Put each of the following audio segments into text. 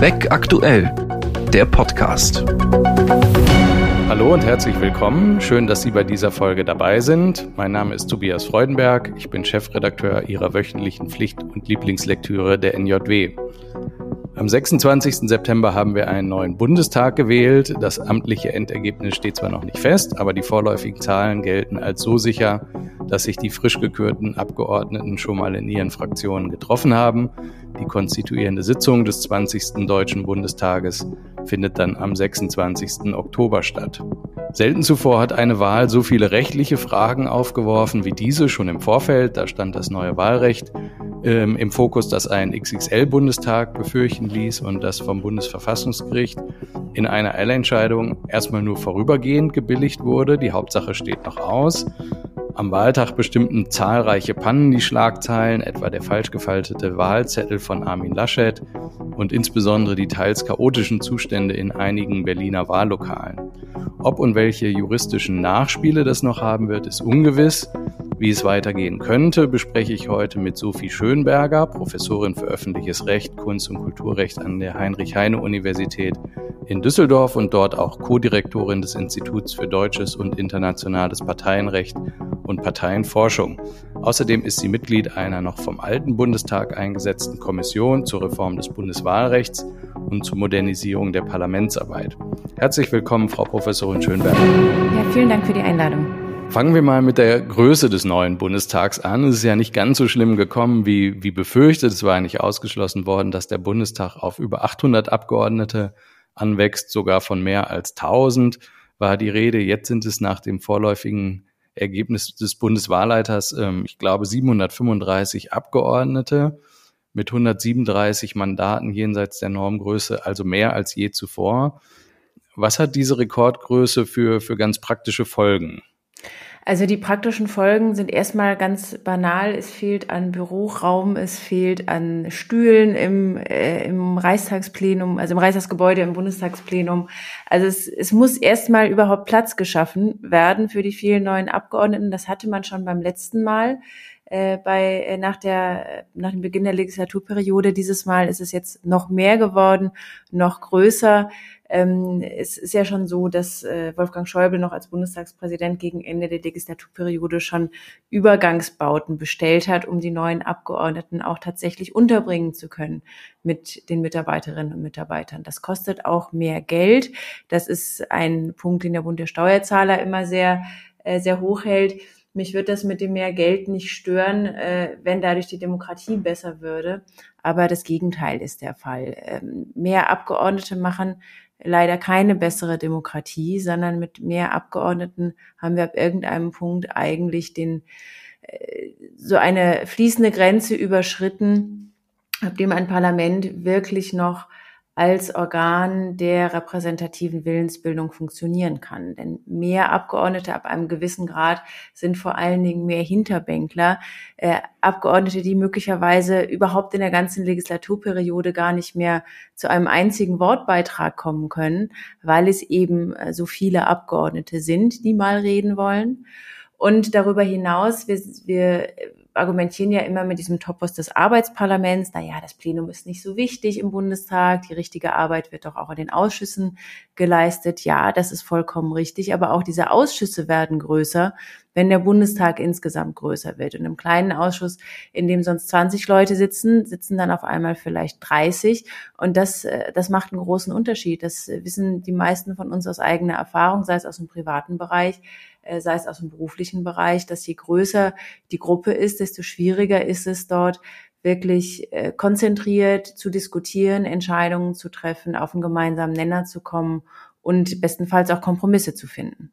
Weg aktuell, der Podcast. Hallo und herzlich willkommen. Schön, dass Sie bei dieser Folge dabei sind. Mein Name ist Tobias Freudenberg. Ich bin Chefredakteur Ihrer wöchentlichen Pflicht- und Lieblingslektüre der NJW. Am 26. September haben wir einen neuen Bundestag gewählt. Das amtliche Endergebnis steht zwar noch nicht fest, aber die vorläufigen Zahlen gelten als so sicher, dass sich die frisch gekürten Abgeordneten schon mal in ihren Fraktionen getroffen haben. Die konstituierende Sitzung des 20. Deutschen Bundestages findet dann am 26. Oktober statt. Selten zuvor hat eine Wahl so viele rechtliche Fragen aufgeworfen wie diese schon im Vorfeld. Da stand das neue Wahlrecht ähm, im Fokus, das einen XXL-Bundestag befürchten ließ und das vom Bundesverfassungsgericht in einer Eilentscheidung erstmal nur vorübergehend gebilligt wurde. Die Hauptsache steht noch aus. Am Wahltag bestimmten zahlreiche Pannen die Schlagzeilen, etwa der falsch gefaltete Wahlzettel von Armin Laschet und insbesondere die teils chaotischen Zustände in einigen Berliner Wahllokalen. Ob und welche juristischen Nachspiele das noch haben wird, ist ungewiss. Wie es weitergehen könnte, bespreche ich heute mit Sophie Schönberger, Professorin für öffentliches Recht, Kunst und Kulturrecht an der Heinrich-Heine-Universität in Düsseldorf und dort auch Co-Direktorin des Instituts für deutsches und internationales Parteienrecht und Parteienforschung. Außerdem ist sie Mitglied einer noch vom alten Bundestag eingesetzten Kommission zur Reform des Bundeswahlrechts und zur Modernisierung der Parlamentsarbeit. Herzlich willkommen, Frau Professorin Schönberger. Ja, vielen Dank für die Einladung. Fangen wir mal mit der Größe des neuen Bundestags an. Es ist ja nicht ganz so schlimm gekommen wie, wie befürchtet. Es war eigentlich ausgeschlossen worden, dass der Bundestag auf über 800 Abgeordnete anwächst, sogar von mehr als 1000 war die Rede. Jetzt sind es nach dem vorläufigen Ergebnis des Bundeswahlleiters, ähm, ich glaube, 735 Abgeordnete mit 137 Mandaten jenseits der Normgröße, also mehr als je zuvor. Was hat diese Rekordgröße für, für ganz praktische Folgen? Also die praktischen Folgen sind erstmal ganz banal. Es fehlt an Büroraum, es fehlt an Stühlen im, äh, im Reichstagsplenum, also im Reichstagsgebäude, im Bundestagsplenum. Also es, es muss erstmal überhaupt Platz geschaffen werden für die vielen neuen Abgeordneten. Das hatte man schon beim letzten Mal. Äh, bei äh, nach der nach dem Beginn der Legislaturperiode dieses Mal ist es jetzt noch mehr geworden, noch größer. Ähm, es ist ja schon so, dass äh, Wolfgang Schäuble noch als Bundestagspräsident gegen Ende der Legislaturperiode schon Übergangsbauten bestellt hat, um die neuen Abgeordneten auch tatsächlich unterbringen zu können mit den Mitarbeiterinnen und Mitarbeitern. Das kostet auch mehr Geld. Das ist ein Punkt, den der Bund der Steuerzahler immer sehr, äh, sehr hoch hält. Mich wird das mit dem mehr Geld nicht stören, äh, wenn dadurch die Demokratie besser würde. Aber das Gegenteil ist der Fall. Ähm, mehr Abgeordnete machen leider keine bessere Demokratie, sondern mit mehr Abgeordneten haben wir ab irgendeinem Punkt eigentlich den, äh, so eine fließende Grenze überschritten, ab dem ein Parlament wirklich noch als Organ der repräsentativen Willensbildung funktionieren kann. Denn mehr Abgeordnete ab einem gewissen Grad sind vor allen Dingen mehr Hinterbänkler, äh, Abgeordnete, die möglicherweise überhaupt in der ganzen Legislaturperiode gar nicht mehr zu einem einzigen Wortbeitrag kommen können, weil es eben äh, so viele Abgeordnete sind, die mal reden wollen. Und darüber hinaus, wir, wir argumentieren ja immer mit diesem Topos des Arbeitsparlaments, naja, das Plenum ist nicht so wichtig im Bundestag, die richtige Arbeit wird doch auch in den Ausschüssen geleistet. Ja, das ist vollkommen richtig, aber auch diese Ausschüsse werden größer, wenn der Bundestag insgesamt größer wird. Und im kleinen Ausschuss, in dem sonst 20 Leute sitzen, sitzen dann auf einmal vielleicht 30. Und das, äh, das macht einen großen Unterschied. Das wissen die meisten von uns aus eigener Erfahrung, sei es aus dem privaten Bereich äh, sei es aus dem beruflichen Bereich, dass je größer die Gruppe ist, desto schwieriger ist es dort, wirklich äh, konzentriert zu diskutieren, Entscheidungen zu treffen, auf einen gemeinsamen Nenner zu kommen und bestenfalls auch Kompromisse zu finden.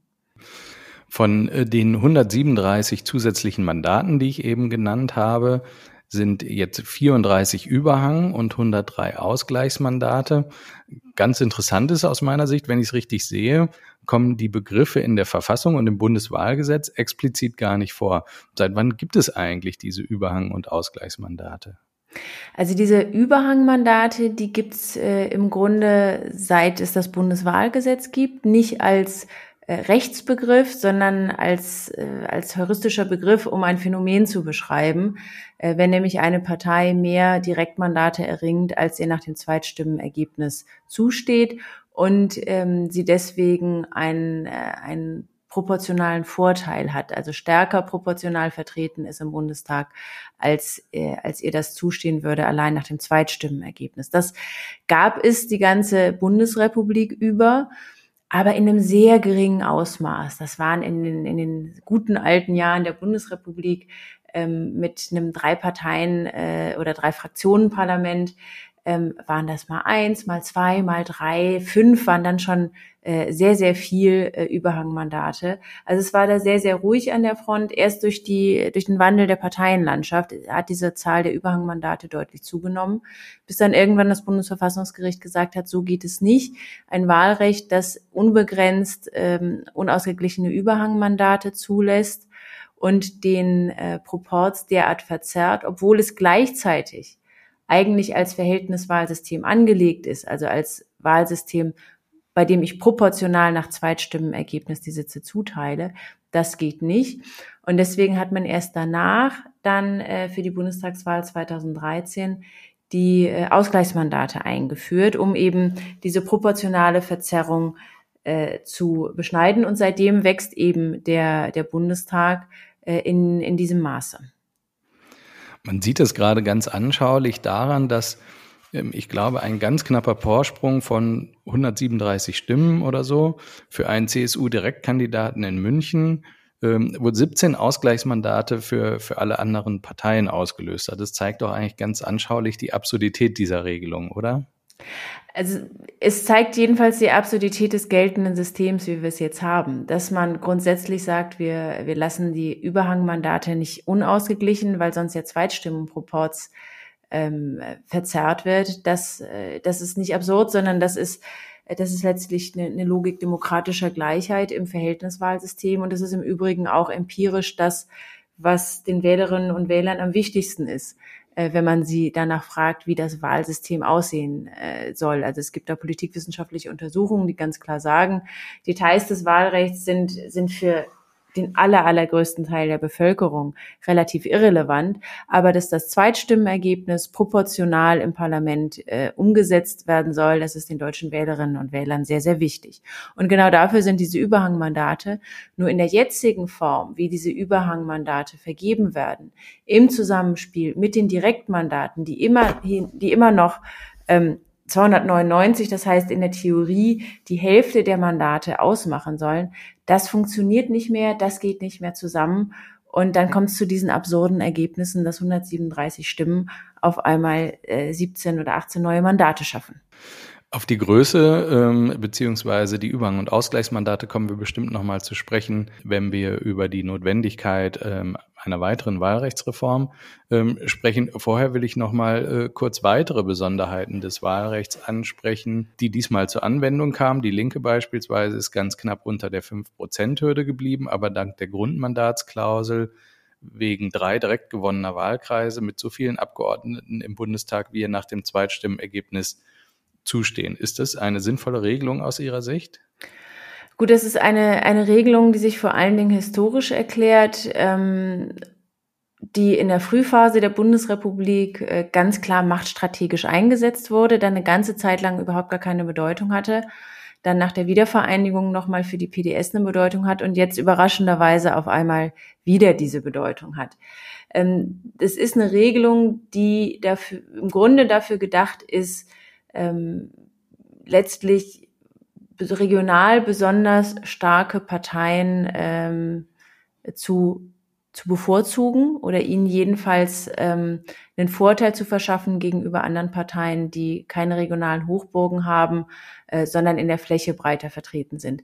Von äh, den 137 zusätzlichen Mandaten, die ich eben genannt habe, sind jetzt 34 Überhang und 103 Ausgleichsmandate. Ganz interessant ist aus meiner Sicht, wenn ich es richtig sehe, kommen die Begriffe in der Verfassung und im Bundeswahlgesetz explizit gar nicht vor. Seit wann gibt es eigentlich diese Überhang- und Ausgleichsmandate? Also diese Überhangmandate, die gibt's äh, im Grunde seit es das Bundeswahlgesetz gibt, nicht als Rechtsbegriff, sondern als, äh, als heuristischer Begriff, um ein Phänomen zu beschreiben, äh, wenn nämlich eine Partei mehr Direktmandate erringt, als ihr nach dem Zweitstimmenergebnis zusteht und ähm, sie deswegen ein, äh, ein proportionalen Vorteil hat, also stärker proportional vertreten ist im Bundestag, als, äh, als ihr das zustehen würde, allein nach dem Zweitstimmenergebnis. Das gab es die ganze Bundesrepublik über, aber in einem sehr geringen Ausmaß. Das waren in den, in den guten alten Jahren der Bundesrepublik ähm, mit einem drei Parteien äh, oder drei Fraktionen Parlament ähm, waren das mal eins, mal zwei, mal drei, fünf waren dann schon äh, sehr, sehr viel äh, Überhangmandate. Also es war da sehr, sehr ruhig an der Front. Erst durch die, durch den Wandel der Parteienlandschaft hat diese Zahl der Überhangmandate deutlich zugenommen, bis dann irgendwann das Bundesverfassungsgericht gesagt hat, so geht es nicht. Ein Wahlrecht, das unbegrenzt ähm, unausgeglichene Überhangmandate zulässt und den äh, Proports derart verzerrt, obwohl es gleichzeitig eigentlich als Verhältniswahlsystem angelegt ist, also als Wahlsystem, bei dem ich proportional nach Zweitstimmenergebnis die Sitze zuteile. Das geht nicht. Und deswegen hat man erst danach dann äh, für die Bundestagswahl 2013 die äh, Ausgleichsmandate eingeführt, um eben diese proportionale Verzerrung äh, zu beschneiden. Und seitdem wächst eben der, der Bundestag äh, in, in diesem Maße. Man sieht es gerade ganz anschaulich daran, dass ähm, ich glaube, ein ganz knapper Vorsprung von 137 Stimmen oder so für einen CSU-Direktkandidaten in München ähm, wo 17 Ausgleichsmandate für, für alle anderen Parteien ausgelöst hat. Das zeigt doch eigentlich ganz anschaulich die Absurdität dieser Regelung, oder? Also es zeigt jedenfalls die Absurdität des geltenden Systems, wie wir es jetzt haben, dass man grundsätzlich sagt, wir, wir lassen die Überhangmandate nicht unausgeglichen, weil sonst ja Zweitstimmenproports ähm, verzerrt wird. Das, äh, das ist nicht absurd, sondern das ist, das ist letztlich eine, eine Logik demokratischer Gleichheit im Verhältniswahlsystem. Und das ist im Übrigen auch empirisch das, was den Wählerinnen und Wählern am wichtigsten ist äh, wenn man sie danach fragt, wie das Wahlsystem aussehen äh, soll. Also es gibt da politikwissenschaftliche Untersuchungen, die ganz klar sagen, Details des Wahlrechts sind, sind für den aller, allergrößten Teil der Bevölkerung relativ irrelevant, aber dass das Zweitstimmenergebnis proportional im Parlament äh, umgesetzt werden soll, das ist den deutschen Wählerinnen und Wählern sehr, sehr wichtig. Und genau dafür sind diese Überhangmandate nur in der jetzigen Form, wie diese Überhangmandate vergeben werden, im Zusammenspiel mit den Direktmandaten, die immer, die immer noch ähm, 299, das heißt in der Theorie die Hälfte der Mandate ausmachen sollen, das funktioniert nicht mehr, das geht nicht mehr zusammen. Und dann kommt es zu diesen absurden Ergebnissen, dass 137 Stimmen auf einmal äh, 17 oder 18 neue Mandate schaffen. Auf die Größe ähm, beziehungsweise die Überhang- und Ausgleichsmandate kommen wir bestimmt nochmal zu sprechen, wenn wir über die Notwendigkeit ähm, einer weiteren Wahlrechtsreform ähm, sprechen. Vorher will ich nochmal äh, kurz weitere Besonderheiten des Wahlrechts ansprechen, die diesmal zur Anwendung kamen. Die Linke beispielsweise ist ganz knapp unter der 5-Prozent-Hürde geblieben, aber dank der Grundmandatsklausel wegen drei direkt gewonnener Wahlkreise mit so vielen Abgeordneten im Bundestag, wie er nach dem Zweitstimmenergebnis zustehen. Ist das eine sinnvolle Regelung aus Ihrer Sicht? Gut, das ist eine, eine Regelung, die sich vor allen Dingen historisch erklärt, ähm, die in der Frühphase der Bundesrepublik äh, ganz klar machtstrategisch eingesetzt wurde, dann eine ganze Zeit lang überhaupt gar keine Bedeutung hatte, dann nach der Wiedervereinigung nochmal für die PDS eine Bedeutung hat und jetzt überraschenderweise auf einmal wieder diese Bedeutung hat. Ähm, ist eine Regelung, die dafür, im Grunde dafür gedacht ist, ähm, letztlich regional besonders starke Parteien ähm, zu zu bevorzugen oder ihnen jedenfalls ähm, einen Vorteil zu verschaffen gegenüber anderen Parteien, die keine regionalen Hochburgen haben, äh, sondern in der Fläche breiter vertreten sind.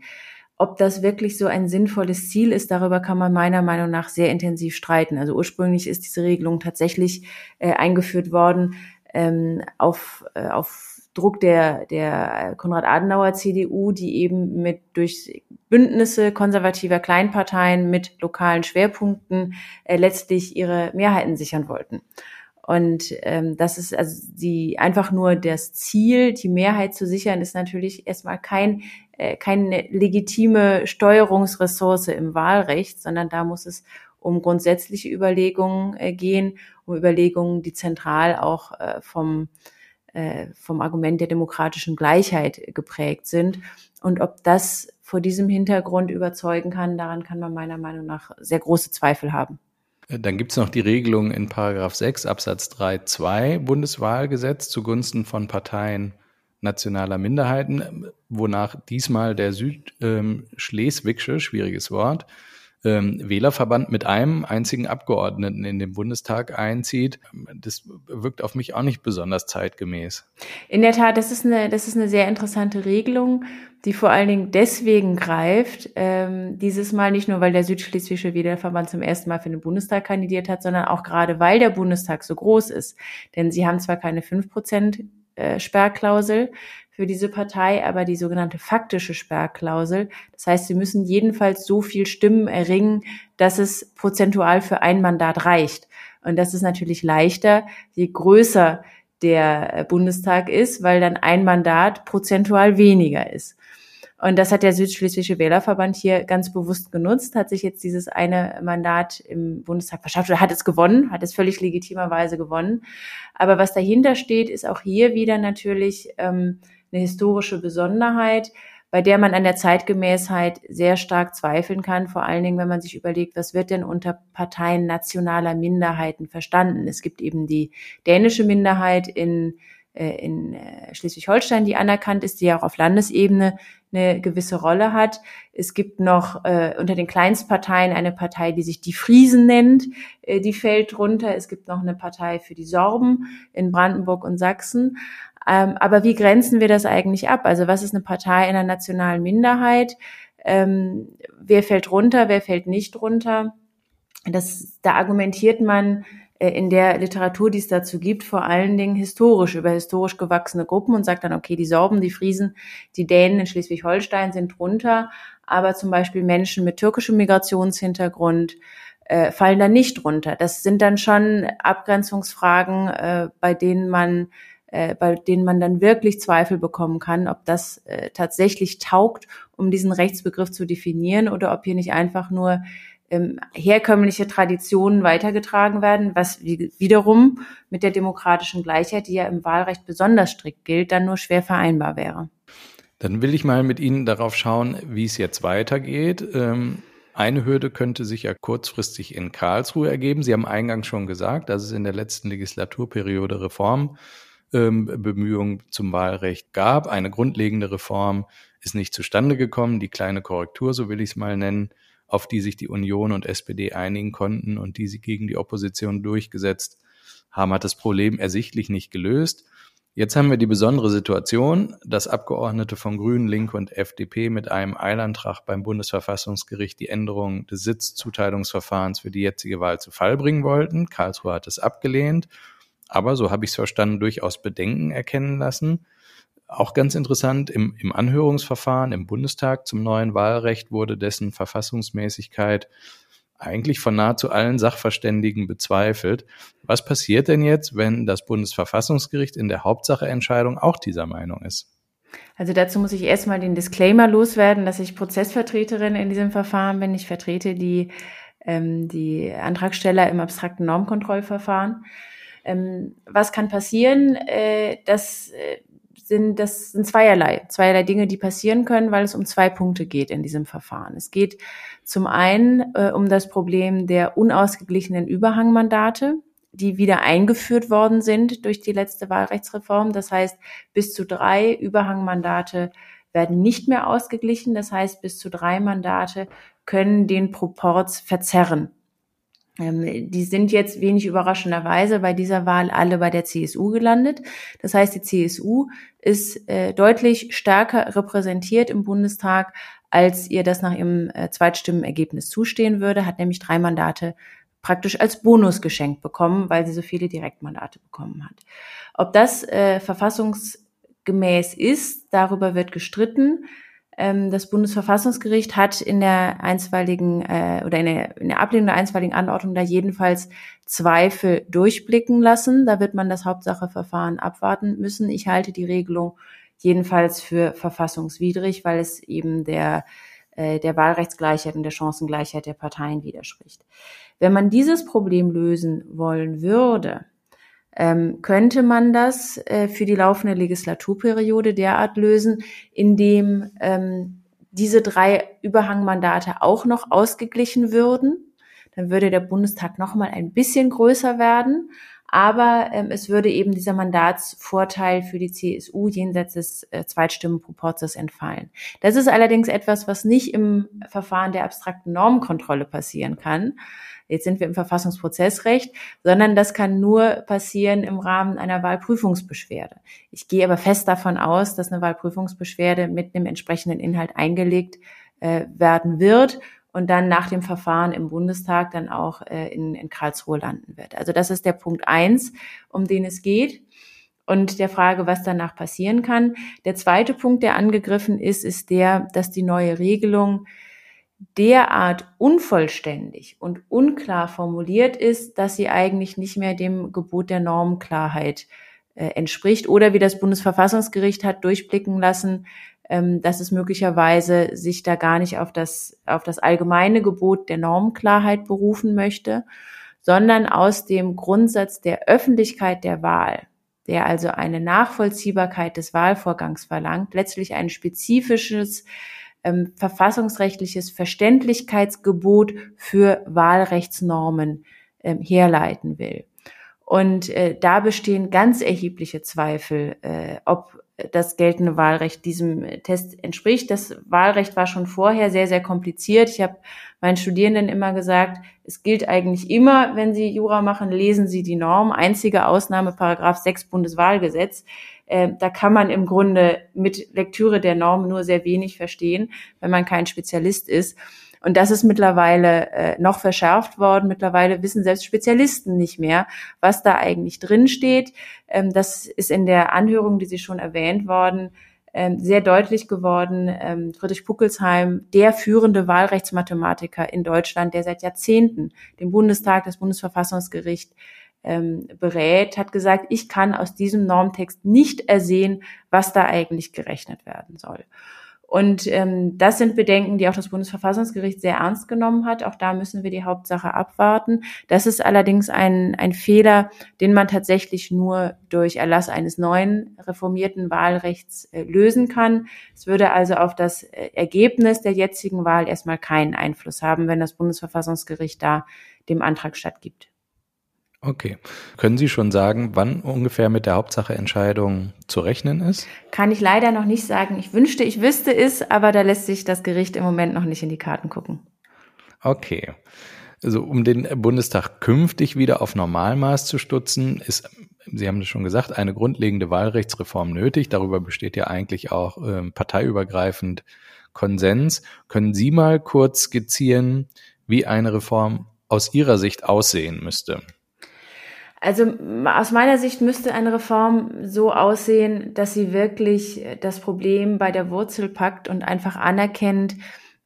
Ob das wirklich so ein sinnvolles Ziel ist, darüber kann man meiner Meinung nach sehr intensiv streiten. Also ursprünglich ist diese Regelung tatsächlich äh, eingeführt worden ähm, auf, äh, auf Druck der, der Konrad-Adenauer CDU, die eben mit durch Bündnisse konservativer Kleinparteien mit lokalen Schwerpunkten äh, letztlich ihre Mehrheiten sichern wollten. Und ähm, das ist also die einfach nur das Ziel, die Mehrheit zu sichern, ist natürlich erstmal kein äh, keine legitime Steuerungsressource im Wahlrecht, sondern da muss es um grundsätzliche Überlegungen äh, gehen, um Überlegungen, die zentral auch äh, vom, äh, vom Argument der demokratischen Gleichheit geprägt sind. Und ob das vor diesem Hintergrund überzeugen kann, daran kann man meiner Meinung nach sehr große Zweifel haben. Dann gibt es noch die Regelung in Paragraph 6 Absatz 3 2 Bundeswahlgesetz zugunsten von Parteien nationaler Minderheiten, wonach diesmal der Südschleswigsche, ähm, schwieriges Wort, ähm, Wählerverband mit einem einzigen Abgeordneten in den Bundestag einzieht. Das wirkt auf mich auch nicht besonders zeitgemäß. In der Tat, das ist eine, das ist eine sehr interessante Regelung, die vor allen Dingen deswegen greift, ähm, dieses Mal nicht nur, weil der Südschleswische Wählerverband zum ersten Mal für den Bundestag kandidiert hat, sondern auch gerade, weil der Bundestag so groß ist. Denn sie haben zwar keine fünf Prozent äh, Sperrklausel, für diese Partei aber die sogenannte faktische Sperrklausel. Das heißt, sie müssen jedenfalls so viel Stimmen erringen, dass es prozentual für ein Mandat reicht. Und das ist natürlich leichter, je größer der äh, Bundestag ist, weil dann ein Mandat prozentual weniger ist. Und das hat der Südschleswische Wählerverband hier ganz bewusst genutzt, hat sich jetzt dieses eine Mandat im Bundestag verschafft oder hat es gewonnen, hat es völlig legitimerweise gewonnen. Aber was dahinter steht, ist auch hier wieder natürlich ähm, eine historische Besonderheit, bei der man an der Zeitgemäßheit sehr stark zweifeln kann, vor allen Dingen, wenn man sich überlegt, was wird denn unter Parteien nationaler Minderheiten verstanden. Es gibt eben die dänische Minderheit in, äh, in äh, Schleswig-Holstein, die anerkannt ist, die auch auf Landesebene eine gewisse Rolle hat. Es gibt noch äh, unter den Kleinstparteien eine Partei, die sich die Friesen nennt, äh, die fällt drunter. Es gibt noch eine Partei für die Sorben in Brandenburg und Sachsen. Ähm, aber wie grenzen wir das eigentlich ab? Also was ist eine Partei einer nationalen Minderheit? Ähm, wer fällt runter, wer fällt nicht runter? Das, da argumentiert man in der Literatur, die es dazu gibt, vor allen Dingen historisch, über historisch gewachsene Gruppen und sagt dann, okay, die Sorben, die Friesen, die Dänen in Schleswig-Holstein sind drunter, aber zum Beispiel Menschen mit türkischem Migrationshintergrund äh, fallen da nicht drunter. Das sind dann schon Abgrenzungsfragen, äh, bei denen man äh, bei denen man dann wirklich Zweifel bekommen kann, ob das äh, tatsächlich taugt, um diesen Rechtsbegriff zu definieren oder ob hier nicht einfach nur ähm, herkömmliche Traditionen weitergetragen werden, was wie, wiederum mit der demokratischen Gleichheit, die ja im Wahlrecht besonders strikt gilt, dann nur schwer vereinbar wäre. Dann will ich mal mit Ihnen darauf schauen, wie es jetzt weitergeht. Ähm eine Hürde könnte sich ja kurzfristig in Karlsruhe ergeben. Sie haben eingangs schon gesagt, dass es in der letzten Legislaturperiode Reformen ähm, zum Wahlrecht gab. Eine grundlegende Reform ist nicht zustande gekommen. Die kleine Korrektur, so will ich es mal nennen, auf die sich die Union und SPD einigen konnten und die sie gegen die Opposition durchgesetzt haben, hat das Problem ersichtlich nicht gelöst. Jetzt haben wir die besondere Situation, dass Abgeordnete von Grünen, Linke und FDP mit einem Eilantrag beim Bundesverfassungsgericht die Änderung des Sitzzuteilungsverfahrens für die jetzige Wahl zu Fall bringen wollten. Karlsruhe hat es abgelehnt aber, so habe ich es verstanden, durchaus Bedenken erkennen lassen. Auch ganz interessant, im, im Anhörungsverfahren im Bundestag zum neuen Wahlrecht wurde dessen Verfassungsmäßigkeit eigentlich von nahezu allen Sachverständigen bezweifelt. Was passiert denn jetzt, wenn das Bundesverfassungsgericht in der Hauptsacheentscheidung auch dieser Meinung ist? Also dazu muss ich erstmal den Disclaimer loswerden, dass ich Prozessvertreterin in diesem Verfahren bin. Ich vertrete die, ähm, die Antragsteller im abstrakten Normkontrollverfahren. Ähm, was kann passieren? Äh, das äh, sind, das sind zweierlei, zweierlei Dinge, die passieren können, weil es um zwei Punkte geht in diesem Verfahren. Es geht zum einen äh, um das Problem der unausgeglichenen Überhangmandate, die wieder eingeführt worden sind durch die letzte Wahlrechtsreform. Das heißt, bis zu drei Überhangmandate werden nicht mehr ausgeglichen. Das heißt, bis zu drei Mandate können den Proporz verzerren. Ähm, die sind jetzt wenig überraschenderweise bei dieser Wahl alle bei der CSU gelandet. Das heißt, die CSU ist äh, deutlich stärker repräsentiert im Bundestag, als ihr das nach ihrem äh, Zweitstimmenergebnis zustehen würde, hat nämlich drei Mandate praktisch als Bonus geschenkt bekommen, weil sie so viele Direktmandate bekommen hat. Ob das äh, verfassungsgemäß ist, darüber wird gestritten. Ähm, das Bundesverfassungsgericht hat in der einstweiligen äh, oder in der, in der Ablehnung der einstweiligen Anordnung da jedenfalls Zweifel durchblicken lassen. Da wird man das Hauptsacheverfahren abwarten müssen. Ich halte die Regelung jedenfalls für verfassungswidrig, weil es eben der, äh, der Wahlrechtsgleichheit und der Chancengleichheit der Parteien widerspricht. Wenn man dieses Problem lösen wollen würde, ähm, könnte man das äh, für die laufende Legislaturperiode derart lösen, indem ähm, diese drei Überhangmandate auch noch ausgeglichen würden. Dann würde der Bundestag noch mal ein bisschen größer werden, aber ähm, es würde eben dieser Mandatsvorteil für die CSU jenseits des äh, Zweitstimmenproporzes entfallen. Das ist allerdings etwas, was nicht im Verfahren der abstrakten Normenkontrolle passieren kann jetzt sind wir im Verfassungsprozessrecht, sondern das kann nur passieren im Rahmen einer Wahlprüfungsbeschwerde. Ich gehe aber fest davon aus, dass eine Wahlprüfungsbeschwerde mit einem entsprechenden Inhalt eingelegt äh, werden wird und dann nach dem Verfahren im Bundestag dann auch äh, in, in Karlsruhe landen wird. Also das ist der Punkt eins, um den es geht und der Frage, was danach passieren kann. Der zweite Punkt, der angegriffen ist, ist der, dass die neue Regelung derart unvollständig und unklar formuliert ist, dass sie eigentlich nicht mehr dem Gebot der Normenklarheit äh, entspricht oder wie das Bundesverfassungsgericht hat durchblicken lassen, ähm, dass es möglicherweise sich da gar nicht auf das, auf das allgemeine Gebot der Normenklarheit berufen möchte, sondern aus dem Grundsatz der Öffentlichkeit der Wahl, der also eine Nachvollziehbarkeit des Wahlvorgangs verlangt, letztlich ein spezifisches ähm, verfassungsrechtliches Verständlichkeitsgebot für Wahlrechtsnormen ähm, herleiten will. Und äh, da bestehen ganz erhebliche Zweifel, äh, ob das geltende Wahlrecht diesem Test entspricht. Das Wahlrecht war schon vorher sehr, sehr kompliziert. Ich habe meinen Studierenden immer gesagt, es gilt eigentlich immer, wenn sie Jura machen, lesen sie die Norm. Einzige Ausnahme, Paragraph 6 Bundeswahlgesetz. Äh, da kann man im Grunde mit Lektüre der Norm nur sehr wenig verstehen, wenn man kein Spezialist ist. Und das ist mittlerweile äh, noch verschärft worden. Mittlerweile wissen selbst Spezialisten nicht mehr, was da eigentlich drin steht. Ähm, das ist in der Anhörung, die Sie schon erwähnt worden, ähm, sehr deutlich geworden. Ähm, Friedrich Puckelsheim, der führende Wahlrechtsmathematiker in Deutschland, der seit Jahrzehnten den Bundestag, das Bundesverfassungsgericht ähm, berät, hat gesagt, ich kann aus diesem Normtext nicht ersehen, was da eigentlich gerechnet werden soll. Und ähm, das sind Bedenken, die auch das Bundesverfassungsgericht sehr ernst genommen hat. Auch da müssen wir die Hauptsache abwarten. Das ist allerdings ein, ein Fehler, den man tatsächlich nur durch Erlass eines neuen reformierten Wahlrechts äh, lösen kann. Es würde also auf das äh, Ergebnis der jetzigen Wahl erstmal keinen Einfluss haben, wenn das Bundesverfassungsgericht da dem Antrag stattgibt. Okay. Können Sie schon sagen, wann ungefähr mit der Hauptsache-Entscheidung zu rechnen ist? Kann ich leider noch nicht sagen. Ich wünschte, ich wüsste es, aber da lässt sich das Gericht im Moment noch nicht in die Karten gucken. Okay. Also um den Bundestag künftig wieder auf Normalmaß zu stutzen, ist, Sie haben es schon gesagt, eine grundlegende Wahlrechtsreform nötig. Darüber besteht ja eigentlich auch äh, parteiübergreifend Konsens. Können Sie mal kurz skizzieren, wie eine Reform aus Ihrer Sicht aussehen müsste? Also aus meiner Sicht müsste eine Reform so aussehen, dass sie wirklich das Problem bei der Wurzel packt und einfach anerkennt,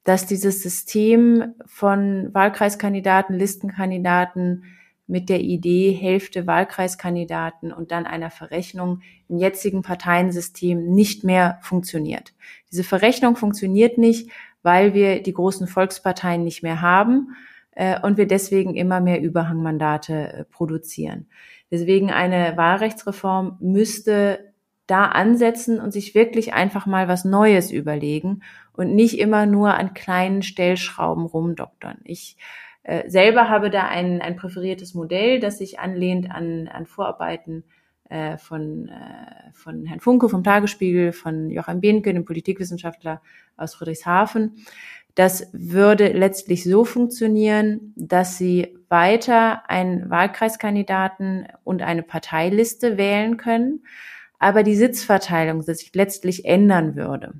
dass dieses System von Wahlkreiskandidaten, Listenkandidaten mit der Idee Hälfte Wahlkreiskandidaten und dann einer Verrechnung im jetzigen Parteiensystem nicht mehr funktioniert. Diese Verrechnung funktioniert nicht, weil wir die großen Volksparteien nicht mehr haben äh, und wir deswegen immer mehr Überhangmandate äh, produzieren. Deswegen eine Wahlrechtsreform müsste da ansetzen und sich wirklich einfach mal was Neues überlegen und nicht immer nur an kleinen Stellschrauben rumdoktern. Ich äh, selber habe da ein, ein präferiertes Modell, das sich anlehnt an, an Vorarbeiten von, von Herrn Funke vom Tagesspiegel, von Joachim Behnke, dem Politikwissenschaftler aus Friedrichshafen. Das würde letztlich so funktionieren, dass Sie weiter einen Wahlkreiskandidaten und eine Parteiliste wählen können, aber die Sitzverteilung sich letztlich ändern würde.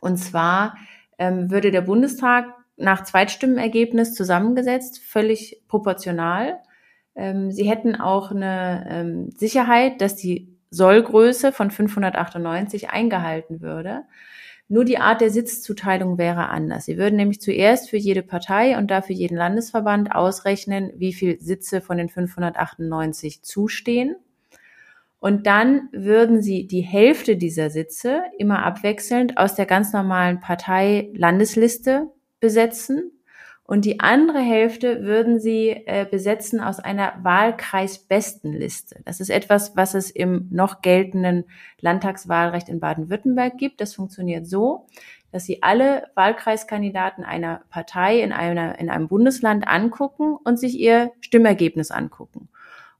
Und zwar ähm, würde der Bundestag nach Zweitstimmenergebnis zusammengesetzt, völlig proportional. Ähm, Sie hätten auch eine ähm, Sicherheit, dass die Sollgröße von 598 eingehalten würde. Nur die Art der Sitzzuteilung wäre anders. Sie würden nämlich zuerst für jede Partei und dafür jeden Landesverband ausrechnen, wie viel Sitze von den 598 zustehen. Und dann würden sie die Hälfte dieser Sitze immer abwechselnd aus der ganz normalen Partei-Landesliste besetzen und die andere Hälfte würden sie äh, besetzen aus einer Wahlkreisbestenliste. Das ist etwas, was es im noch geltenden Landtagswahlrecht in Baden-Württemberg gibt. Das funktioniert so, dass sie alle Wahlkreiskandidaten einer Partei in, einer, in einem Bundesland angucken und sich ihr Stimmergebnis angucken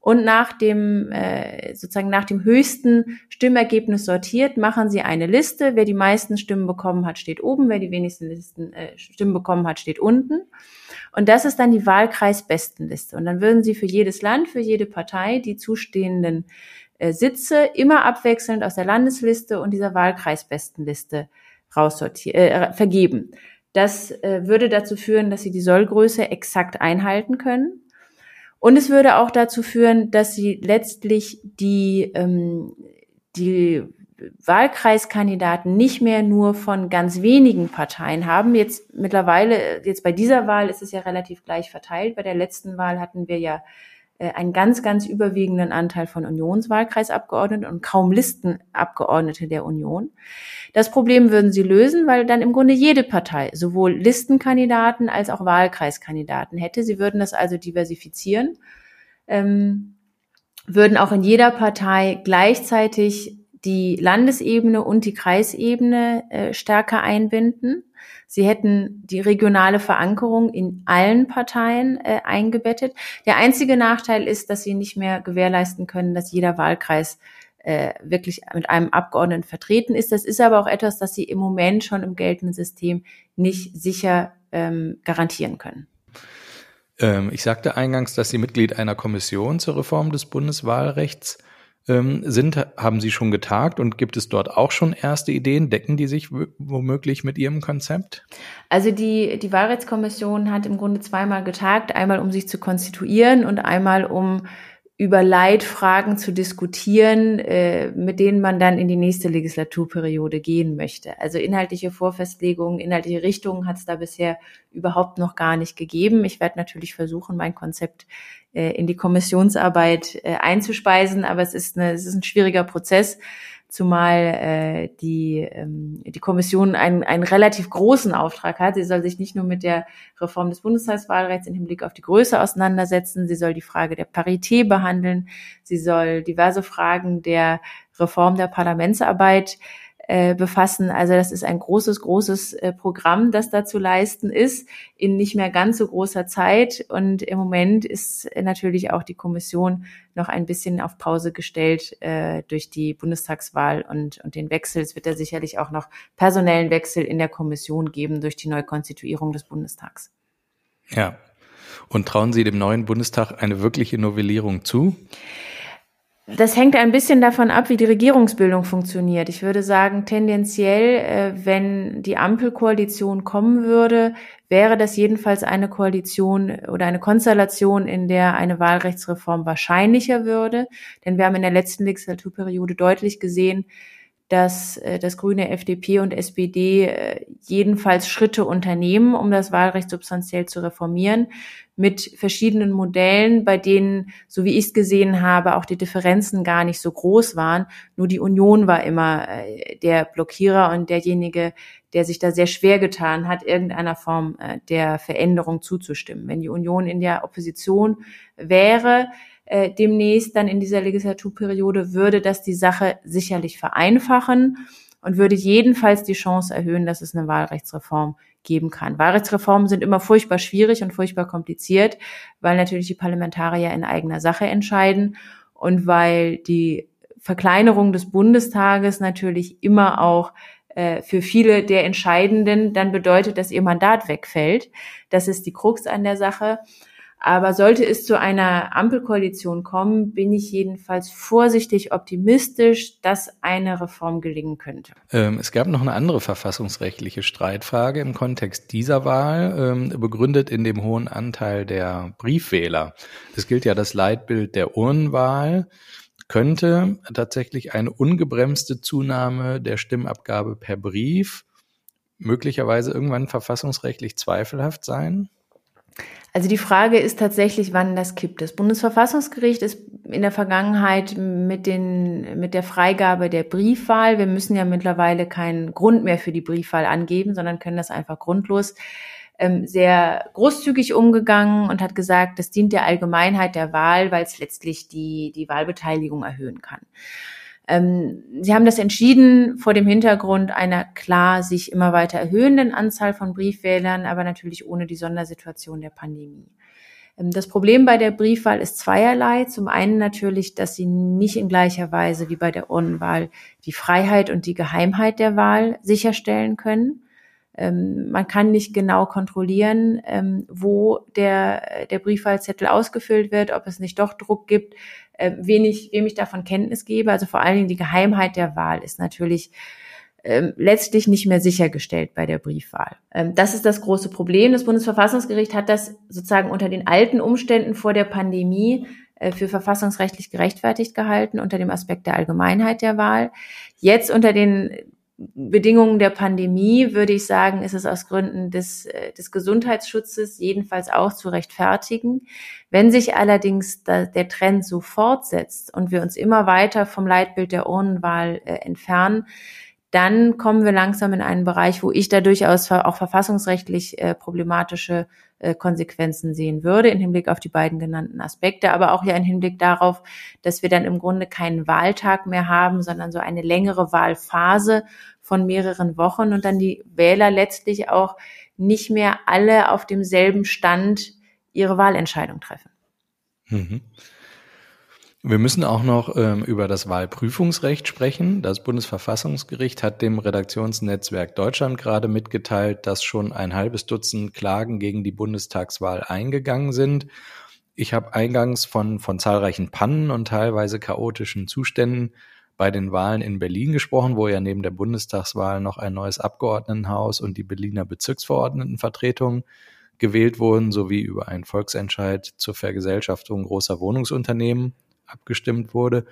und nach dem äh, sozusagen nach dem höchsten Stimmergebnis sortiert, machen sie eine Liste. Wer die meisten Stimmen bekommen hat, steht oben. Wer die wenigsten Listen, äh, Stimmen bekommen hat, steht unten. Und das ist dann die Wahlkreisbestenliste. Und dann würden sie für jedes Land, für jede Partei die zustehenden äh, Sitze immer abwechselnd aus der Landesliste und dieser Wahlkreisbestenliste raussortieren, äh, vergeben. Das äh, würde dazu führen, dass sie die Sollgröße exakt einhalten können und es würde auch dazu führen, dass sie letztlich die, ähm, die Wahlkreiskandidaten nicht mehr nur von ganz wenigen Parteien haben. Jetzt mittlerweile, jetzt bei dieser Wahl ist es ja relativ gleich verteilt. Bei der letzten Wahl hatten wir ja einen ganz, ganz überwiegenden Anteil von Unionswahlkreisabgeordneten und kaum Listenabgeordnete der Union. Das Problem würden sie lösen, weil dann im Grunde jede Partei sowohl Listenkandidaten als auch Wahlkreiskandidaten hätte. Sie würden das also diversifizieren, ähm, würden auch in jeder Partei gleichzeitig die Landesebene und die Kreisebene äh, stärker einbinden. Sie hätten die regionale Verankerung in allen Parteien äh, eingebettet. Der einzige Nachteil ist, dass sie nicht mehr gewährleisten können, dass jeder Wahlkreis äh, wirklich mit einem Abgeordneten vertreten ist. Das ist aber auch etwas, das sie im Moment schon im geltenden System nicht sicher ähm, garantieren können. Ähm, ich sagte eingangs, dass Sie Mitglied einer Kommission zur Reform des Bundeswahlrechts sind, haben Sie schon getagt und gibt es dort auch schon erste Ideen? Decken die sich womöglich mit Ihrem Konzept? Also die, die Wahlrechtskommission hat im Grunde zweimal getagt, einmal um sich zu konstituieren und einmal um über Leitfragen zu diskutieren, äh, mit denen man dann in die nächste Legislaturperiode gehen möchte. Also inhaltliche Vorfestlegungen, inhaltliche Richtungen hat es da bisher überhaupt noch gar nicht gegeben. Ich werde natürlich versuchen, mein Konzept äh, in die Kommissionsarbeit äh, einzuspeisen, aber es ist, eine, es ist ein schwieriger Prozess, zumal äh, die, ähm, die Kommission einen, einen relativ großen Auftrag hat. Sie soll sich nicht nur mit der Reform des Bundestagswahlrechts im Hinblick auf die Größe auseinandersetzen, sie soll die Frage der Parität behandeln, sie soll diverse Fragen der Reform der Parlamentsarbeit äh, befassen. Also das ist ein großes, großes äh, Programm, das da zu leisten ist, in nicht mehr ganz so großer Zeit. Und im Moment ist natürlich auch die Kommission noch ein bisschen auf Pause gestellt äh, durch die Bundestagswahl und, und den Wechsel. Es wird da sicherlich auch noch personellen Wechsel in der Kommission geben durch die Neukonstituierung des Bundestags. Ja. Und trauen Sie dem neuen Bundestag eine wirkliche Novellierung zu? Das hängt ein bisschen davon ab, wie die Regierungsbildung funktioniert. Ich würde sagen, tendenziell, äh, wenn die Ampelkoalition kommen würde, wäre das jedenfalls eine Koalition oder eine Konstellation, in der eine Wahlrechtsreform wahrscheinlicher würde. Denn wir haben in der letzten Legislaturperiode deutlich gesehen, dass äh, das Grüne, FDP und SPD äh, jedenfalls Schritte unternehmen, um das Wahlrecht substanziell zu reformieren mit verschiedenen Modellen, bei denen, so wie ich es gesehen habe, auch die Differenzen gar nicht so groß waren. Nur die Union war immer äh, der Blockierer und derjenige, der sich da sehr schwer getan hat, irgendeiner Form äh, der Veränderung zuzustimmen. Wenn die Union in der Opposition wäre, äh, demnächst dann in dieser Legislaturperiode, würde das die Sache sicherlich vereinfachen und würde jedenfalls die Chance erhöhen, dass es eine Wahlrechtsreform geben kann. Wahlrechtsreformen sind immer furchtbar schwierig und furchtbar kompliziert, weil natürlich die Parlamentarier in eigener Sache entscheiden und weil die Verkleinerung des Bundestages natürlich immer auch äh, für viele der Entscheidenden dann bedeutet, dass ihr Mandat wegfällt. Das ist die Krux an der Sache. Aber sollte es zu einer Ampelkoalition kommen, bin ich jedenfalls vorsichtig optimistisch, dass eine Reform gelingen könnte. Ähm, es gab noch eine andere verfassungsrechtliche Streitfrage im Kontext dieser Wahl, ähm, begründet in dem hohen Anteil der Briefwähler. Es gilt ja das Leitbild der Urnenwahl könnte tatsächlich eine ungebremste Zunahme der Stimmabgabe per Brief möglicherweise irgendwann verfassungsrechtlich zweifelhaft sein? Also die Frage ist tatsächlich, wann das kippt. Das Bundesverfassungsgericht ist in der Vergangenheit mit, den, mit der Freigabe der Briefwahl, wir müssen ja mittlerweile keinen Grund mehr für die Briefwahl angeben, sondern können das einfach grundlos, ähm, sehr großzügig umgegangen und hat gesagt, das dient der Allgemeinheit der Wahl, weil es letztlich die, die Wahlbeteiligung erhöhen kann. Ähm, sie haben das entschieden vor dem Hintergrund einer klar sich immer weiter erhöhenden Anzahl von Briefwählern, aber natürlich ohne die Sondersituation der Pandemie. Ähm, das Problem bei der Briefwahl ist zweierlei. Zum einen natürlich, dass sie nicht in gleicher Weise wie bei der Urnenwahl die Freiheit und die Geheimheit der Wahl sicherstellen können. Ähm, man kann nicht genau kontrollieren, ähm, wo der, der Briefwahlzettel ausgefüllt wird, ob es nicht doch Druck gibt, äh, wen ich, wem ich davon Kenntnis gebe. Also vor allen Dingen die Geheimheit der Wahl ist natürlich ähm, letztlich nicht mehr sichergestellt bei der Briefwahl. Ähm, das ist das große Problem. Das Bundesverfassungsgericht hat das sozusagen unter den alten Umständen vor der Pandemie äh, für verfassungsrechtlich gerechtfertigt gehalten unter dem Aspekt der Allgemeinheit der Wahl. Jetzt unter den Bedingungen der Pandemie würde ich sagen, ist es aus Gründen des, äh, des Gesundheitsschutzes jedenfalls auch zu rechtfertigen. Wenn sich allerdings da, der Trend so fortsetzt und wir uns immer weiter vom Leitbild der Urnenwahl äh, entfernen, dann kommen wir langsam in einen Bereich, wo ich da durchaus auch verfassungsrechtlich äh, problematische äh, Konsequenzen sehen würde im Hinblick auf die beiden genannten Aspekte, aber auch ja im Hinblick darauf, dass wir dann im Grunde keinen Wahltag mehr haben, sondern so eine längere Wahlphase von mehreren Wochen und dann die Wähler letztlich auch nicht mehr alle auf demselben Stand ihre Wahlentscheidung treffen. Mhm. Wir müssen auch noch ähm, über das Wahlprüfungsrecht sprechen. Das Bundesverfassungsgericht hat dem Redaktionsnetzwerk Deutschland gerade mitgeteilt, dass schon ein halbes Dutzend Klagen gegen die Bundestagswahl eingegangen sind. Ich habe eingangs von, von zahlreichen Pannen und teilweise chaotischen Zuständen bei den Wahlen in Berlin gesprochen, wo ja neben der Bundestagswahl noch ein neues Abgeordnetenhaus und die Berliner Bezirksverordnetenvertretung gewählt wurden, sowie über einen Volksentscheid zur Vergesellschaftung großer Wohnungsunternehmen abgestimmt wurde.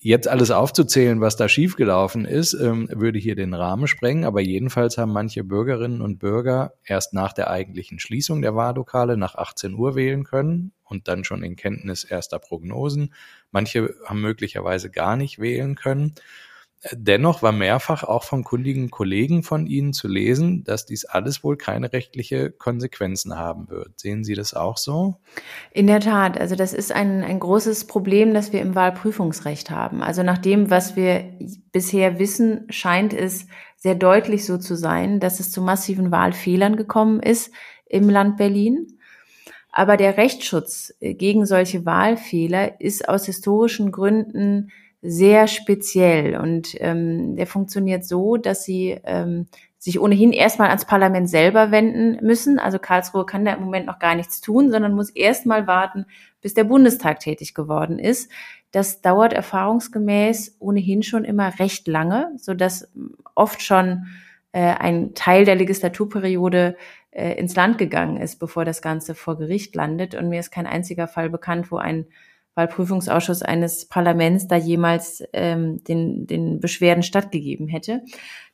Jetzt alles aufzuzählen, was da schiefgelaufen ist, ähm, würde hier den Rahmen sprengen. Aber jedenfalls haben manche Bürgerinnen und Bürger erst nach der eigentlichen Schließung der Wahllokale nach 18 Uhr wählen können und dann schon in Kenntnis erster Prognosen. Manche haben möglicherweise gar nicht wählen können. Dennoch war mehrfach auch von kundigen Kollegen von Ihnen zu lesen, dass dies alles wohl keine rechtliche Konsequenzen haben wird. Sehen Sie das auch so? In der Tat. Also das ist ein, ein großes Problem, das wir im Wahlprüfungsrecht haben. Also nach dem, was wir bisher wissen, scheint es sehr deutlich so zu sein, dass es zu massiven Wahlfehlern gekommen ist im Land Berlin. Aber der Rechtsschutz gegen solche Wahlfehler ist aus historischen Gründen sehr speziell und ähm, der funktioniert so, dass sie ähm, sich ohnehin erstmal ans Parlament selber wenden müssen. Also Karlsruhe kann da im Moment noch gar nichts tun, sondern muss erstmal warten, bis der Bundestag tätig geworden ist. Das dauert erfahrungsgemäß ohnehin schon immer recht lange, so dass oft schon äh, ein Teil der Legislaturperiode äh, ins Land gegangen ist, bevor das Ganze vor Gericht landet. Und mir ist kein einziger Fall bekannt, wo ein Wahlprüfungsausschuss eines Parlaments da jemals ähm, den, den Beschwerden stattgegeben hätte.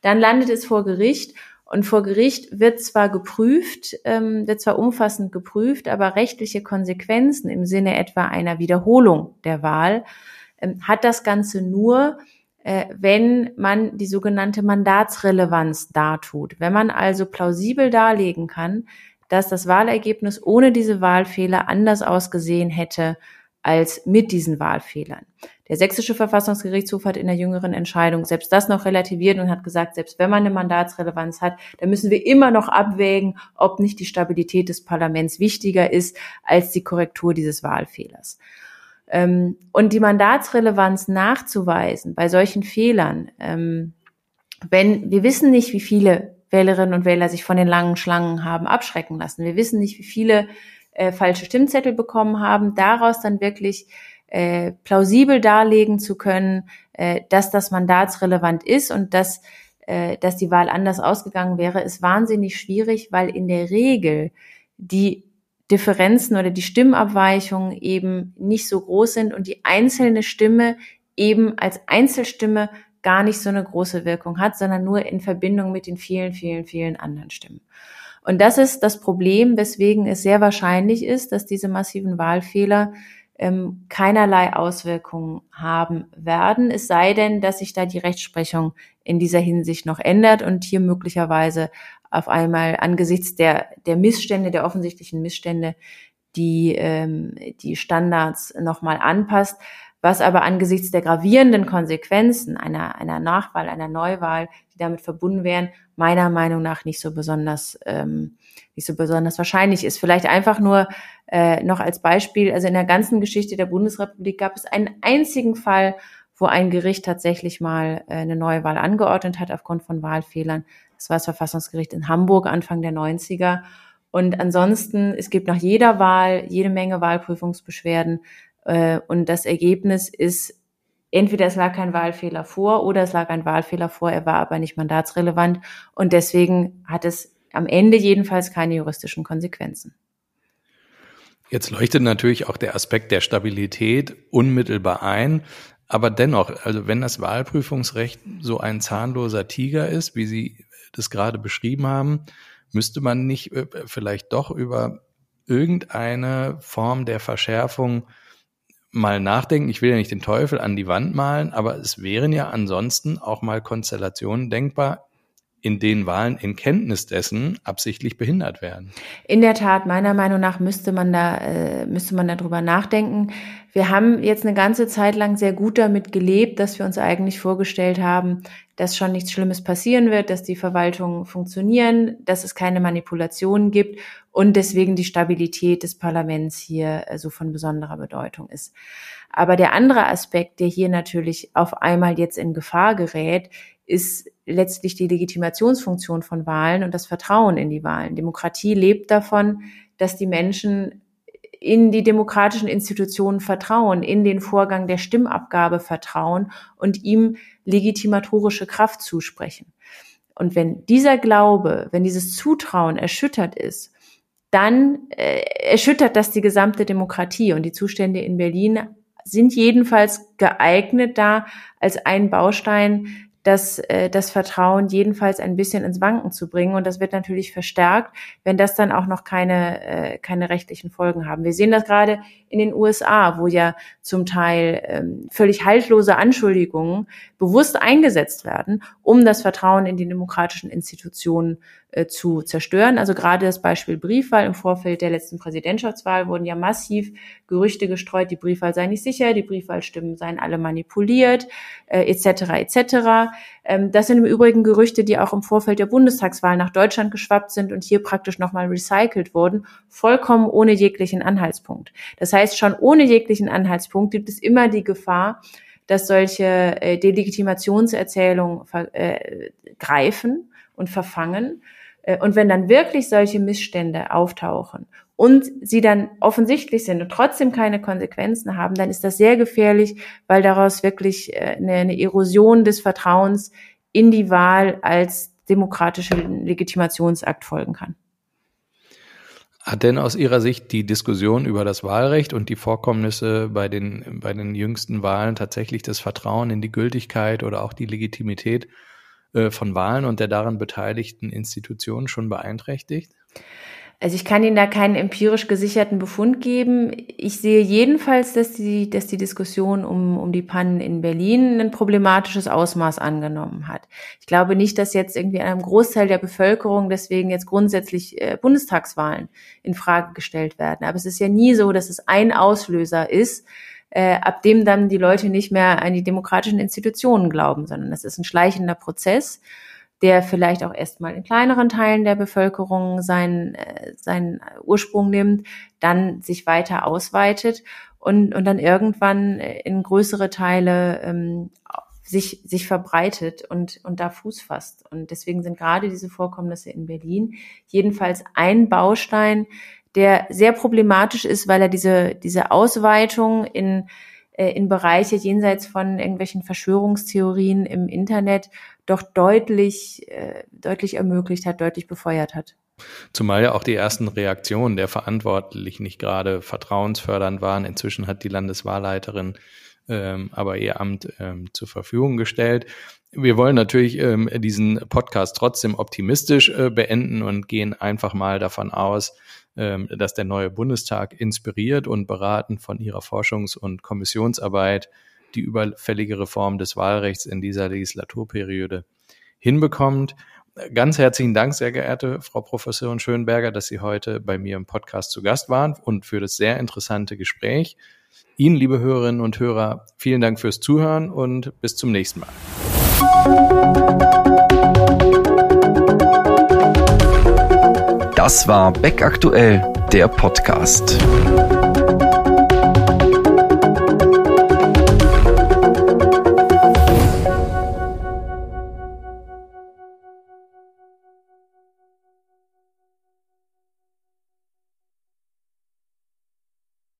Dann landet es vor Gericht und vor Gericht wird zwar geprüft, ähm, wird zwar umfassend geprüft, aber rechtliche Konsequenzen im Sinne etwa einer Wiederholung der Wahl ähm, hat das Ganze nur, äh, wenn man die sogenannte Mandatsrelevanz dartut. Wenn man also plausibel darlegen kann, dass das Wahlergebnis ohne diese Wahlfehler anders ausgesehen hätte als mit diesen Wahlfehlern. Der sächsische Verfassungsgerichtshof hat in der jüngeren Entscheidung selbst das noch relativiert und hat gesagt, selbst wenn man eine Mandatsrelevanz hat, dann müssen wir immer noch abwägen, ob nicht die Stabilität des Parlaments wichtiger ist als die Korrektur dieses Wahlfehlers. Ähm, und die Mandatsrelevanz nachzuweisen bei solchen Fehlern, ähm, wenn wir wissen nicht, wie viele Wählerinnen und Wähler sich von den langen Schlangen haben abschrecken lassen. Wir wissen nicht, wie viele äh, falsche Stimmzettel bekommen haben, daraus dann wirklich äh, plausibel darlegen zu können, äh, dass das mandatsrelevant ist und dass, äh, dass die Wahl anders ausgegangen wäre, ist wahnsinnig schwierig, weil in der Regel die Differenzen oder die Stimmabweichungen eben nicht so groß sind und die einzelne Stimme eben als Einzelstimme gar nicht so eine große Wirkung hat, sondern nur in Verbindung mit den vielen, vielen, vielen anderen Stimmen. Und das ist das Problem, weswegen es sehr wahrscheinlich ist, dass diese massiven Wahlfehler ähm, keinerlei Auswirkungen haben werden, es sei denn, dass sich da die Rechtsprechung in dieser Hinsicht noch ändert und hier möglicherweise auf einmal angesichts der, der Missstände, der offensichtlichen Missstände, die, ähm, die Standards nochmal anpasst, was aber angesichts der gravierenden Konsequenzen einer, einer Nachwahl, einer Neuwahl, die damit verbunden wären, meiner Meinung nach nicht so besonders, ähm, nicht so besonders wahrscheinlich ist. Vielleicht einfach nur äh, noch als Beispiel, also in der ganzen Geschichte der Bundesrepublik gab es einen einzigen Fall, wo ein Gericht tatsächlich mal äh, eine Neuwahl angeordnet hat aufgrund von Wahlfehlern. Das war das Verfassungsgericht in Hamburg Anfang der 90er. Und ansonsten, es gibt nach jeder Wahl jede Menge Wahlprüfungsbeschwerden. Äh, und das Ergebnis ist, entweder es lag kein Wahlfehler vor oder es lag ein Wahlfehler vor, er war aber nicht mandatsrelevant. Und deswegen hat es am Ende jedenfalls keine juristischen Konsequenzen. Jetzt leuchtet natürlich auch der Aspekt der Stabilität unmittelbar ein. Aber dennoch, also wenn das Wahlprüfungsrecht so ein zahnloser Tiger ist, wie Sie das gerade beschrieben haben, müsste man nicht äh, vielleicht doch über irgendeine Form der Verschärfung mal nachdenken. Ich will ja nicht den Teufel an die Wand malen, aber es wären ja ansonsten auch mal Konstellationen denkbar, in denen Wahlen in Kenntnis dessen absichtlich behindert werden. In der Tat, meiner Meinung nach müsste man da äh, müsste man darüber nachdenken. Wir haben jetzt eine ganze Zeit lang sehr gut damit gelebt, dass wir uns eigentlich vorgestellt haben, dass schon nichts Schlimmes passieren wird, dass die Verwaltungen funktionieren, dass es keine Manipulationen gibt und deswegen die Stabilität des Parlaments hier äh, so von besonderer Bedeutung ist. Aber der andere Aspekt, der hier natürlich auf einmal jetzt in Gefahr gerät, ist letztlich die Legitimationsfunktion von Wahlen und das Vertrauen in die Wahlen. Demokratie lebt davon, dass die Menschen in die demokratischen Institutionen vertrauen, in den Vorgang der Stimmabgabe vertrauen und ihm legitimatorische Kraft zusprechen. Und wenn dieser Glaube, wenn dieses Zutrauen erschüttert ist, dann äh, erschüttert das die gesamte Demokratie und die Zustände in Berlin sind jedenfalls geeignet, da als ein Baustein das, äh, das Vertrauen jedenfalls ein bisschen ins Wanken zu bringen. Und das wird natürlich verstärkt, wenn das dann auch noch keine, äh, keine rechtlichen Folgen haben. Wir sehen das gerade in den USA, wo ja zum Teil ähm, völlig haltlose Anschuldigungen bewusst eingesetzt werden, um das Vertrauen in die demokratischen Institutionen äh, zu zerstören. Also gerade das Beispiel Briefwahl im Vorfeld der letzten Präsidentschaftswahl wurden ja massiv Gerüchte gestreut, die Briefwahl sei nicht sicher, die Briefwahlstimmen seien alle manipuliert, äh, etc. etc. Ähm, das sind im Übrigen Gerüchte, die auch im Vorfeld der Bundestagswahl nach Deutschland geschwappt sind und hier praktisch nochmal recycelt wurden, vollkommen ohne jeglichen Anhaltspunkt. Das heißt, schon ohne jeglichen Anhaltspunkt gibt es immer die Gefahr, dass solche äh, Delegitimationserzählungen äh, greifen und verfangen. Äh, und wenn dann wirklich solche Missstände auftauchen und sie dann offensichtlich sind und trotzdem keine Konsequenzen haben, dann ist das sehr gefährlich, weil daraus wirklich äh, eine, Erosion des Vertrauens in die Wahl als demokratische Legitimationsakt folgen kann. Hat denn aus Ihrer Sicht die Diskussion über das Wahlrecht und die Vorkommnisse bei den, bei den jüngsten Wahlen tatsächlich das Vertrauen in die Gültigkeit oder auch die Legitimität äh, von Wahlen und der daran beteiligten Institutionen schon beeinträchtigt? Also ich kann Ihnen da keinen empirisch gesicherten Befund geben. Ich sehe jedenfalls, dass die, dass die Diskussion um, um die Pannen in Berlin ein problematisches Ausmaß angenommen hat. Ich glaube nicht, dass jetzt irgendwie einem Großteil der Bevölkerung deswegen jetzt grundsätzlich äh, Bundestagswahlen in Frage gestellt werden. Aber es ist ja nie so, dass es ein Auslöser ist, äh, ab dem dann die Leute nicht mehr an die demokratischen Institutionen glauben, sondern es ist ein schleichender Prozess der vielleicht auch erstmal in kleineren Teilen der Bevölkerung seinen, äh, seinen Ursprung nimmt, dann sich weiter ausweitet und, und dann irgendwann in größere Teile ähm, sich, sich verbreitet und, und da Fuß fasst. Und deswegen sind gerade diese Vorkommnisse in Berlin jedenfalls ein Baustein, der sehr problematisch ist, weil er diese, diese Ausweitung in äh, in Bereiche jenseits von irgendwelchen Verschwörungstheorien im Internet doch deutlich, äh, deutlich ermöglicht hat, deutlich befeuert hat. Zumal ja auch die ersten Reaktionen der Verantwortlichen nicht gerade vertrauensfördernd waren. Inzwischen hat die Landeswahlleiterin ähm, aber ihr Amt ähm, zur Verfügung gestellt. wir wollen natürlich ähm, diesen Podcast trotzdem optimistisch äh, beenden und gehen einfach mal davon aus, ähm, dass der neue Bundestag inspiriert und beraten von ihrer Forschungs- und Kommissionsarbeit die überfällige Reform des Wahlrechts in dieser Legislaturperiode hinbekommt. Ganz herzlichen Dank, sehr geehrte Frau Professorin Schönberger, dass Sie heute bei mir im Podcast zu Gast waren und für das sehr interessante Gespräch. Ihnen, liebe Hörerinnen und Hörer, vielen Dank fürs Zuhören und bis zum nächsten Mal. Das war Beck aktuell, der Podcast.